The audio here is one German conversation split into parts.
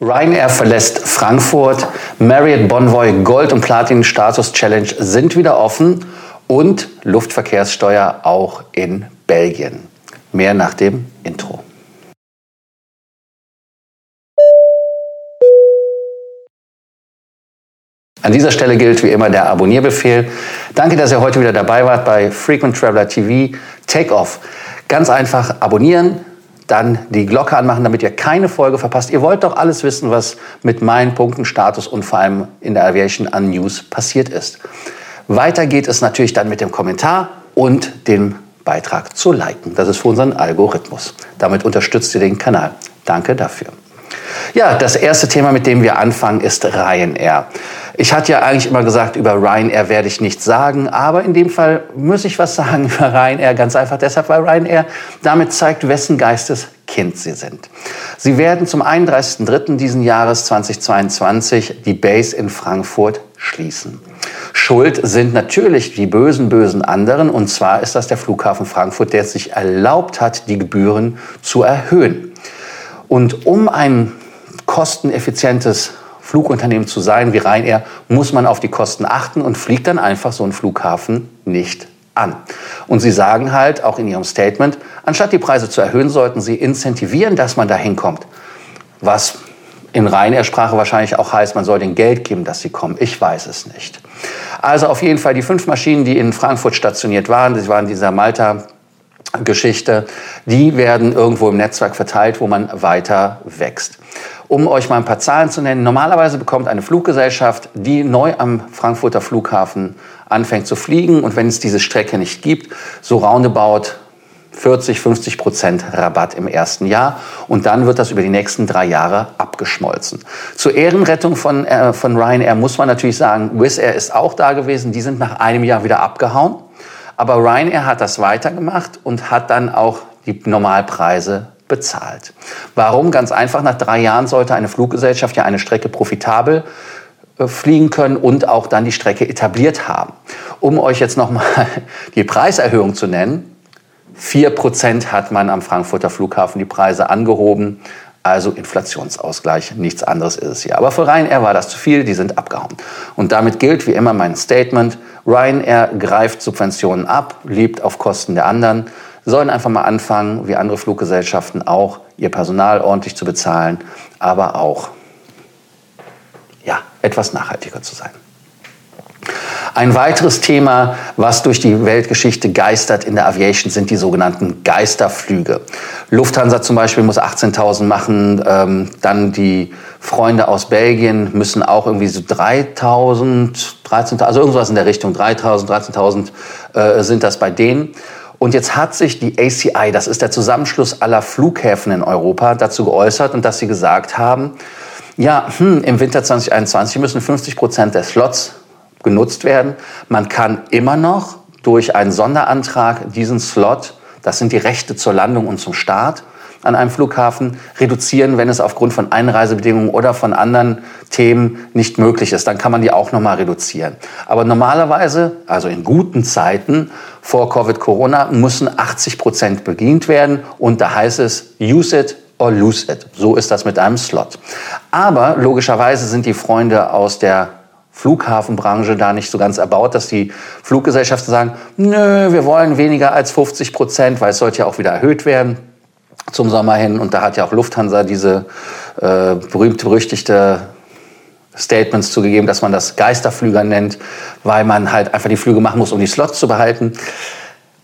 Ryanair verlässt Frankfurt, Marriott Bonvoy Gold- und Platin-Status Challenge sind wieder offen und Luftverkehrssteuer auch in Belgien. Mehr nach dem Intro. An dieser Stelle gilt wie immer der Abonnierbefehl. Danke, dass ihr heute wieder dabei wart bei Frequent Traveler TV Takeoff. Ganz einfach abonnieren, dann die Glocke anmachen, damit ihr keine Folge verpasst. Ihr wollt doch alles wissen, was mit meinen Punkten, Status und vor allem in der Aviation an News passiert ist. Weiter geht es natürlich dann mit dem Kommentar und dem Beitrag zu liken. Das ist für unseren Algorithmus. Damit unterstützt ihr den Kanal. Danke dafür. Ja, das erste Thema, mit dem wir anfangen, ist Ryanair. Ich hatte ja eigentlich immer gesagt, über Ryanair werde ich nichts sagen, aber in dem Fall muss ich was sagen über Ryanair, ganz einfach deshalb, weil Ryanair damit zeigt, wessen Geistes Kind sie sind. Sie werden zum 31.03. diesen Jahres 2022 die Base in Frankfurt schließen. Schuld sind natürlich die bösen, bösen anderen. Und zwar ist das der Flughafen Frankfurt, der es sich erlaubt hat, die Gebühren zu erhöhen. Und um ein kosteneffizientes Flugunternehmen zu sein wie Ryanair, muss man auf die Kosten achten und fliegt dann einfach so einen Flughafen nicht an. Und sie sagen halt auch in ihrem Statement, anstatt die Preise zu erhöhen, sollten sie incentivieren, dass man da hinkommt. Was in Ryanair-Sprache wahrscheinlich auch heißt, man soll den Geld geben, dass sie kommen. Ich weiß es nicht. Also auf jeden Fall die fünf Maschinen, die in Frankfurt stationiert waren, das waren dieser Malta Geschichte, die werden irgendwo im Netzwerk verteilt, wo man weiter wächst. Um euch mal ein paar Zahlen zu nennen, normalerweise bekommt eine Fluggesellschaft, die neu am Frankfurter Flughafen anfängt zu fliegen und wenn es diese Strecke nicht gibt, so roundabout 40, 50 Prozent Rabatt im ersten Jahr und dann wird das über die nächsten drei Jahre abgeschmolzen. Zur Ehrenrettung von, äh, von Ryanair muss man natürlich sagen, Wizz Air ist auch da gewesen, die sind nach einem Jahr wieder abgehauen. Aber Ryanair hat das weitergemacht und hat dann auch die Normalpreise bezahlt. Warum? Ganz einfach, nach drei Jahren sollte eine Fluggesellschaft ja eine Strecke profitabel äh, fliegen können und auch dann die Strecke etabliert haben. Um euch jetzt nochmal die Preiserhöhung zu nennen, 4% hat man am Frankfurter Flughafen die Preise angehoben. Also Inflationsausgleich, nichts anderes ist es hier. Aber für Ryanair war das zu viel, die sind abgehauen. Und damit gilt wie immer mein Statement, Ryanair greift Subventionen ab, lebt auf Kosten der anderen, sollen einfach mal anfangen, wie andere Fluggesellschaften auch, ihr Personal ordentlich zu bezahlen, aber auch ja, etwas nachhaltiger zu sein. Ein weiteres Thema, was durch die Weltgeschichte geistert in der Aviation, sind die sogenannten Geisterflüge. Lufthansa zum Beispiel muss 18.000 machen, ähm, dann die Freunde aus Belgien müssen auch irgendwie so 3.000, 13.000, also irgendwas in der Richtung, 3.000, 13.000 äh, sind das bei denen. Und jetzt hat sich die ACI, das ist der Zusammenschluss aller Flughäfen in Europa, dazu geäußert und dass sie gesagt haben, ja, hm, im Winter 2021 müssen 50 Prozent der Slots genutzt werden. Man kann immer noch durch einen Sonderantrag diesen Slot, das sind die Rechte zur Landung und zum Start, an einem Flughafen reduzieren, wenn es aufgrund von Einreisebedingungen oder von anderen Themen nicht möglich ist. Dann kann man die auch nochmal reduzieren. Aber normalerweise, also in guten Zeiten vor Covid-Corona, müssen 80 Prozent bedient werden. Und da heißt es, use it or lose it. So ist das mit einem Slot. Aber logischerweise sind die Freunde aus der Flughafenbranche da nicht so ganz erbaut, dass die Fluggesellschaften sagen, nö, wir wollen weniger als 50 Prozent, weil es sollte ja auch wieder erhöht werden zum Sommer hin. Und da hat ja auch Lufthansa diese äh, berühmt-berüchtigte Statements zugegeben, dass man das Geisterflüger nennt, weil man halt einfach die Flüge machen muss, um die Slots zu behalten.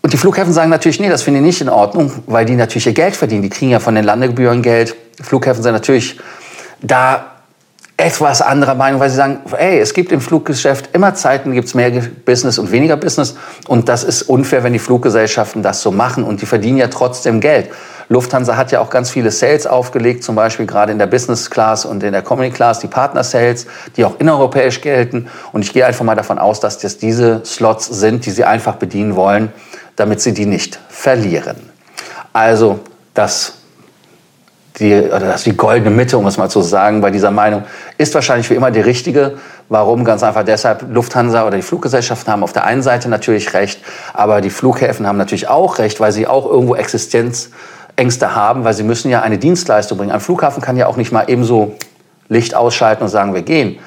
Und die Flughäfen sagen natürlich, nee, das finde ich nicht in Ordnung, weil die natürlich ihr Geld verdienen. Die kriegen ja von den Landegebühren Geld. Flughäfen sind natürlich da etwas anderer Meinung, weil sie sagen, ey, es gibt im Fluggeschäft immer Zeiten, gibt es mehr Business und weniger Business. Und das ist unfair, wenn die Fluggesellschaften das so machen. Und die verdienen ja trotzdem Geld. Lufthansa hat ja auch ganz viele Sales aufgelegt, zum Beispiel gerade in der Business Class und in der Economy Class, die Partner Sales, die auch innereuropäisch gelten. Und ich gehe einfach mal davon aus, dass das diese Slots sind, die sie einfach bedienen wollen, damit sie die nicht verlieren. Also das die, oder das die goldene Mitte, um es mal zu sagen, bei dieser Meinung, ist wahrscheinlich wie immer die richtige. Warum? Ganz einfach deshalb, Lufthansa oder die Fluggesellschaften haben auf der einen Seite natürlich recht, aber die Flughäfen haben natürlich auch recht, weil sie auch irgendwo Existenzängste haben, weil sie müssen ja eine Dienstleistung bringen. Ein Flughafen kann ja auch nicht mal ebenso Licht ausschalten und sagen, wir gehen.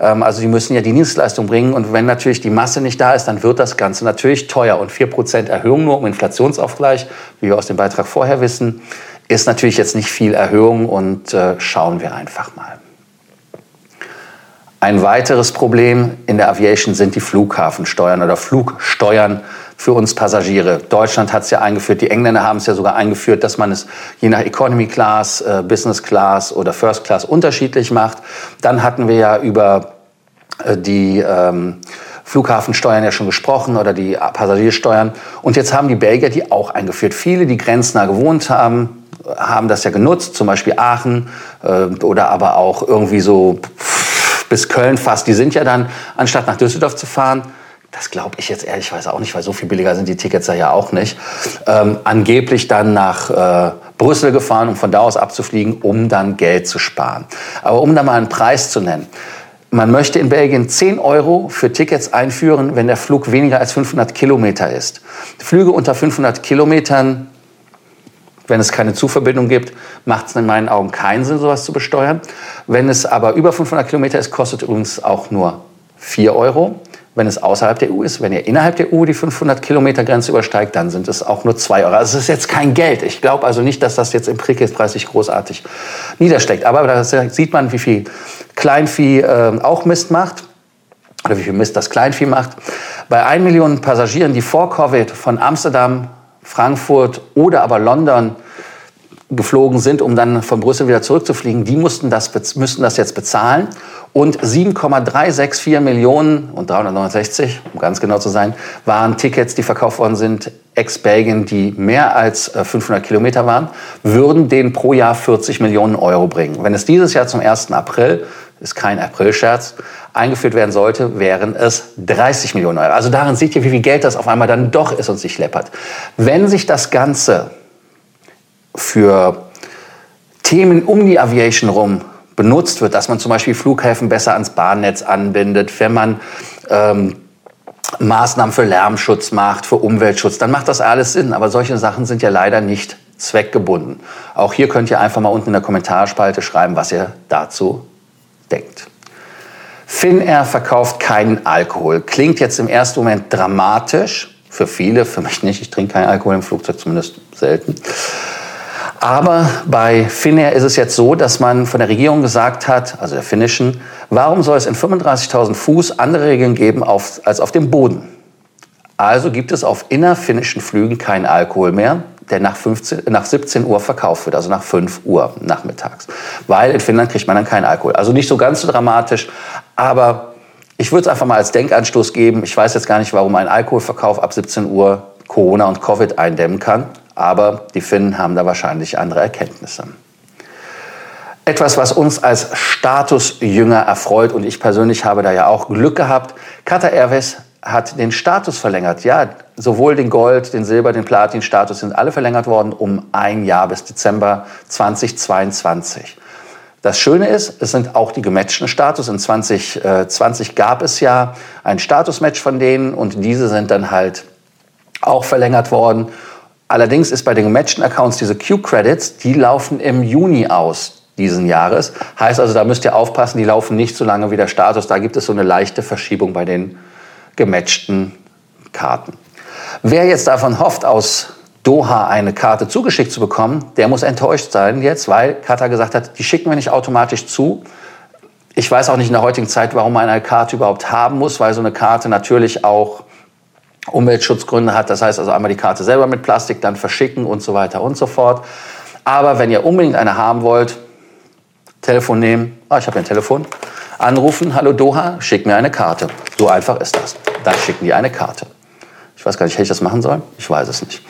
Ähm, also die müssen ja die Dienstleistung bringen und wenn natürlich die Masse nicht da ist, dann wird das Ganze natürlich teuer. Und 4% Erhöhung nur um Inflationsaufgleich, wie wir aus dem Beitrag vorher wissen, ist natürlich jetzt nicht viel Erhöhung und äh, schauen wir einfach mal. Ein weiteres Problem in der Aviation sind die Flughafensteuern oder Flugsteuern für uns Passagiere. Deutschland hat es ja eingeführt, die Engländer haben es ja sogar eingeführt, dass man es je nach Economy Class, äh, Business Class oder First Class unterschiedlich macht. Dann hatten wir ja über äh, die ähm, Flughafensteuern ja schon gesprochen oder die Passagiersteuern. Und jetzt haben die Belgier die auch eingeführt. Viele, die grenznah gewohnt haben, haben das ja genutzt, zum Beispiel Aachen äh, oder aber auch irgendwie so bis Köln fast. Die sind ja dann, anstatt nach Düsseldorf zu fahren, das glaube ich jetzt ehrlich auch nicht, weil so viel billiger sind die Tickets ja auch nicht, ähm, angeblich dann nach äh, Brüssel gefahren, um von da aus abzufliegen, um dann Geld zu sparen. Aber um da mal einen Preis zu nennen. Man möchte in Belgien 10 Euro für Tickets einführen, wenn der Flug weniger als 500 Kilometer ist. Flüge unter 500 Kilometern wenn es keine Zuverbindung gibt, macht es in meinen Augen keinen Sinn, sowas zu besteuern. Wenn es aber über 500 Kilometer ist, kostet übrigens auch nur 4 Euro. Wenn es außerhalb der EU ist, wenn ihr innerhalb der EU die 500 Kilometer Grenze übersteigt, dann sind es auch nur 2 Euro. Also es ist jetzt kein Geld. Ich glaube also nicht, dass das jetzt im Ticketpreis sich großartig niedersteckt. Aber da sieht man, wie viel Kleinvieh äh, auch Mist macht oder wie viel Mist das Kleinvieh macht. Bei 1 Million Passagieren, die vor Covid von Amsterdam Frankfurt oder aber London geflogen sind, um dann von Brüssel wieder zurückzufliegen, die mussten das, müssten das jetzt bezahlen. Und 7,364 Millionen und 369, um ganz genau zu sein, waren Tickets, die verkauft worden sind, ex-Belgien, die mehr als 500 äh, Kilometer waren, würden denen pro Jahr 40 Millionen Euro bringen. Wenn es dieses Jahr zum 1. April, ist kein April-Scherz, eingeführt werden sollte, wären es 30 Millionen Euro. Also daran seht ihr, wie viel Geld das auf einmal dann doch ist und sich läppert. Wenn sich das Ganze für Themen um die Aviation rum benutzt wird, dass man zum Beispiel Flughäfen besser ans Bahnnetz anbindet, wenn man ähm, Maßnahmen für Lärmschutz macht, für Umweltschutz, dann macht das alles Sinn. Aber solche Sachen sind ja leider nicht zweckgebunden. Auch hier könnt ihr einfach mal unten in der Kommentarspalte schreiben, was ihr dazu denkt. Finnair verkauft keinen Alkohol. Klingt jetzt im ersten Moment dramatisch. Für viele, für mich nicht. Ich trinke keinen Alkohol im Flugzeug, zumindest selten. Aber bei Finnair ist es jetzt so, dass man von der Regierung gesagt hat, also der finnischen, warum soll es in 35.000 Fuß andere Regeln geben auf, als auf dem Boden? Also gibt es auf innerfinnischen Flügen keinen Alkohol mehr der nach, 15, nach 17 Uhr verkauft wird, also nach 5 Uhr nachmittags. Weil in Finnland kriegt man dann keinen Alkohol. Also nicht so ganz so dramatisch, aber ich würde es einfach mal als Denkanstoß geben. Ich weiß jetzt gar nicht, warum ein Alkoholverkauf ab 17 Uhr Corona und Covid eindämmen kann, aber die Finnen haben da wahrscheinlich andere Erkenntnisse. Etwas, was uns als Statusjünger erfreut und ich persönlich habe da ja auch Glück gehabt. Qatar Airways hat den Status verlängert. Ja, sowohl den Gold, den Silber, den Platin-Status sind alle verlängert worden um ein Jahr bis Dezember 2022. Das Schöne ist, es sind auch die gematchten Status. In 2020 gab es ja ein Statusmatch von denen und diese sind dann halt auch verlängert worden. Allerdings ist bei den gematchten Accounts diese Q-Credits, die laufen im Juni aus diesen Jahres. Heißt also, da müsst ihr aufpassen, die laufen nicht so lange wie der Status. Da gibt es so eine leichte Verschiebung bei den gematchten Karten. Wer jetzt davon hofft, aus Doha eine Karte zugeschickt zu bekommen, der muss enttäuscht sein jetzt, weil Katar gesagt hat, die schicken wir nicht automatisch zu. Ich weiß auch nicht in der heutigen Zeit, warum man eine Karte überhaupt haben muss, weil so eine Karte natürlich auch Umweltschutzgründe hat. Das heißt also einmal die Karte selber mit Plastik, dann verschicken und so weiter und so fort. Aber wenn ihr unbedingt eine haben wollt, Telefon nehmen. Ah, ich habe ein Telefon anrufen, hallo Doha, schick mir eine Karte. So einfach ist das. Dann schicken die eine Karte. Ich weiß gar nicht, hätte ich das machen sollen? Ich weiß es nicht.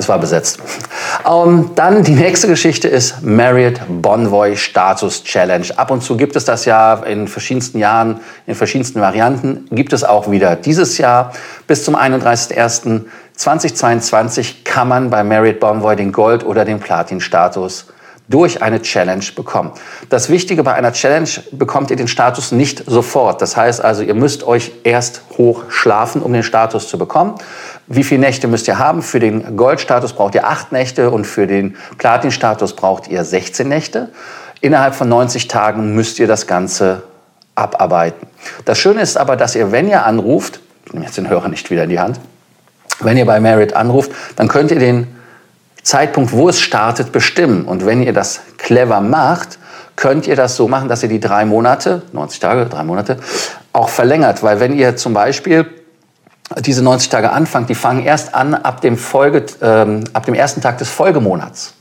Es war besetzt. Um, dann die nächste Geschichte ist Marriott Bonvoy Status Challenge. Ab und zu gibt es das ja in verschiedensten Jahren, in verschiedensten Varianten. Gibt es auch wieder dieses Jahr. Bis zum 31.01.2022 kann man bei Marriott Bonvoy den Gold- oder den Platin-Status durch eine Challenge bekommen. Das Wichtige bei einer Challenge bekommt ihr den Status nicht sofort. Das heißt also, ihr müsst euch erst hoch schlafen, um den Status zu bekommen. Wie viele Nächte müsst ihr haben? Für den Goldstatus braucht ihr acht Nächte und für den Platin-Status braucht ihr 16 Nächte. Innerhalb von 90 Tagen müsst ihr das Ganze abarbeiten. Das Schöne ist aber, dass ihr, wenn ihr anruft, ich nehme jetzt den Hörer nicht wieder in die Hand, wenn ihr bei Merit anruft, dann könnt ihr den Zeitpunkt, wo es startet, bestimmen. Und wenn ihr das clever macht, könnt ihr das so machen, dass ihr die drei Monate, 90 Tage, drei Monate, auch verlängert. Weil wenn ihr zum Beispiel diese 90 Tage anfangt, die fangen erst an ab dem, Folge, ähm, ab dem ersten Tag des Folgemonats.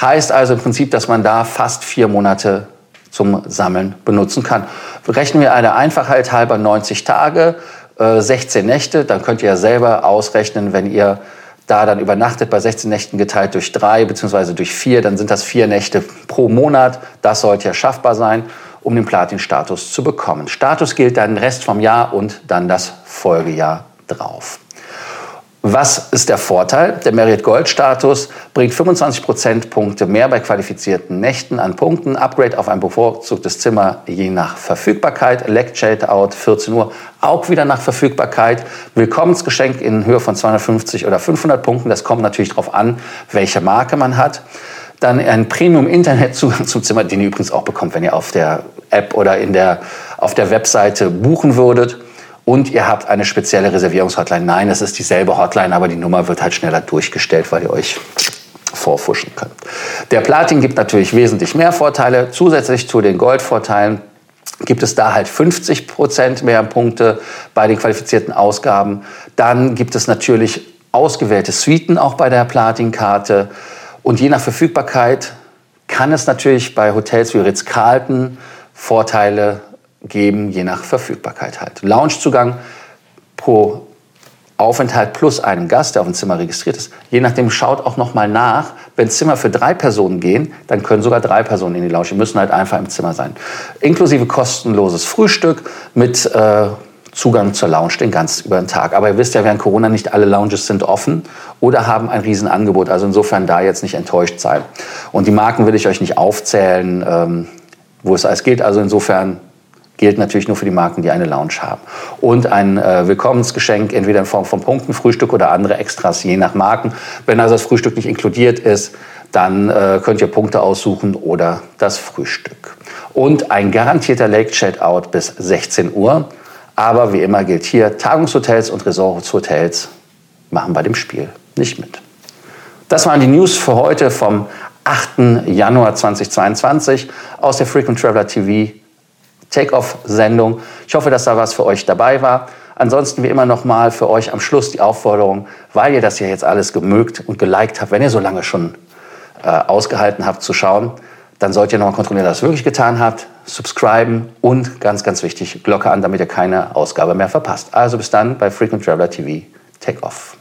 Heißt also im Prinzip, dass man da fast vier Monate zum Sammeln benutzen kann. Rechnen wir eine Einfachheit halber 90 Tage, äh, 16 Nächte, dann könnt ihr ja selber ausrechnen, wenn ihr da dann übernachtet bei 16 Nächten geteilt durch drei beziehungsweise durch vier, dann sind das vier Nächte pro Monat. Das sollte ja schaffbar sein, um den Platin-Status zu bekommen. Status gilt dann den Rest vom Jahr und dann das Folgejahr drauf. Was ist der Vorteil? Der Merit Gold Status bringt 25 Prozentpunkte mehr bei qualifizierten Nächten an Punkten. Upgrade auf ein bevorzugtes Zimmer je nach Verfügbarkeit. Elect Out 14 Uhr auch wieder nach Verfügbarkeit. Willkommensgeschenk in Höhe von 250 oder 500 Punkten. Das kommt natürlich darauf an, welche Marke man hat. Dann ein Premium-Internetzugang zum Zimmer, den ihr übrigens auch bekommt, wenn ihr auf der App oder in der, auf der Webseite buchen würdet und ihr habt eine spezielle Reservierungshotline. Nein, es ist dieselbe Hotline, aber die Nummer wird halt schneller durchgestellt, weil ihr euch vorfuschen könnt. Der Platin gibt natürlich wesentlich mehr Vorteile. Zusätzlich zu den Goldvorteilen gibt es da halt 50 Prozent mehr Punkte bei den qualifizierten Ausgaben. Dann gibt es natürlich ausgewählte Suiten auch bei der Platin-Karte. Und je nach Verfügbarkeit kann es natürlich bei Hotels wie Ritz-Carlton Vorteile geben, je nach Verfügbarkeit halt. Loungezugang pro Aufenthalt plus einen Gast, der auf dem Zimmer registriert ist. Je nachdem schaut auch noch mal nach. Wenn Zimmer für drei Personen gehen, dann können sogar drei Personen in die Lounge. Die müssen halt einfach im Zimmer sein. Inklusive kostenloses Frühstück mit äh, Zugang zur Lounge den ganz über den Tag. Aber ihr wisst ja, während Corona nicht alle Lounges sind offen oder haben ein Riesenangebot. Also insofern da jetzt nicht enttäuscht sein. Und die Marken will ich euch nicht aufzählen, ähm, wo es alles geht. Also insofern gilt natürlich nur für die Marken, die eine Lounge haben. Und ein äh, Willkommensgeschenk, entweder in Form von Punkten, Frühstück oder andere Extras, je nach Marken. Wenn also das Frühstück nicht inkludiert ist, dann äh, könnt ihr Punkte aussuchen oder das Frühstück. Und ein garantierter Lake Chat Out bis 16 Uhr. Aber wie immer gilt hier, Tagungshotels und Resortshotels machen bei dem Spiel nicht mit. Das waren die News für heute vom 8. Januar 2022 aus der Frequent Traveler TV Take-Off-Sendung. Ich hoffe, dass da was für euch dabei war. Ansonsten wie immer nochmal für euch am Schluss die Aufforderung, weil ihr das ja jetzt alles gemögt und geliked habt, wenn ihr so lange schon äh, ausgehalten habt zu schauen, dann solltet ihr nochmal kontrollieren, dass ihr das wirklich getan habt, subscriben und ganz, ganz wichtig, Glocke an, damit ihr keine Ausgabe mehr verpasst. Also bis dann bei Frequent Traveler TV. Take off.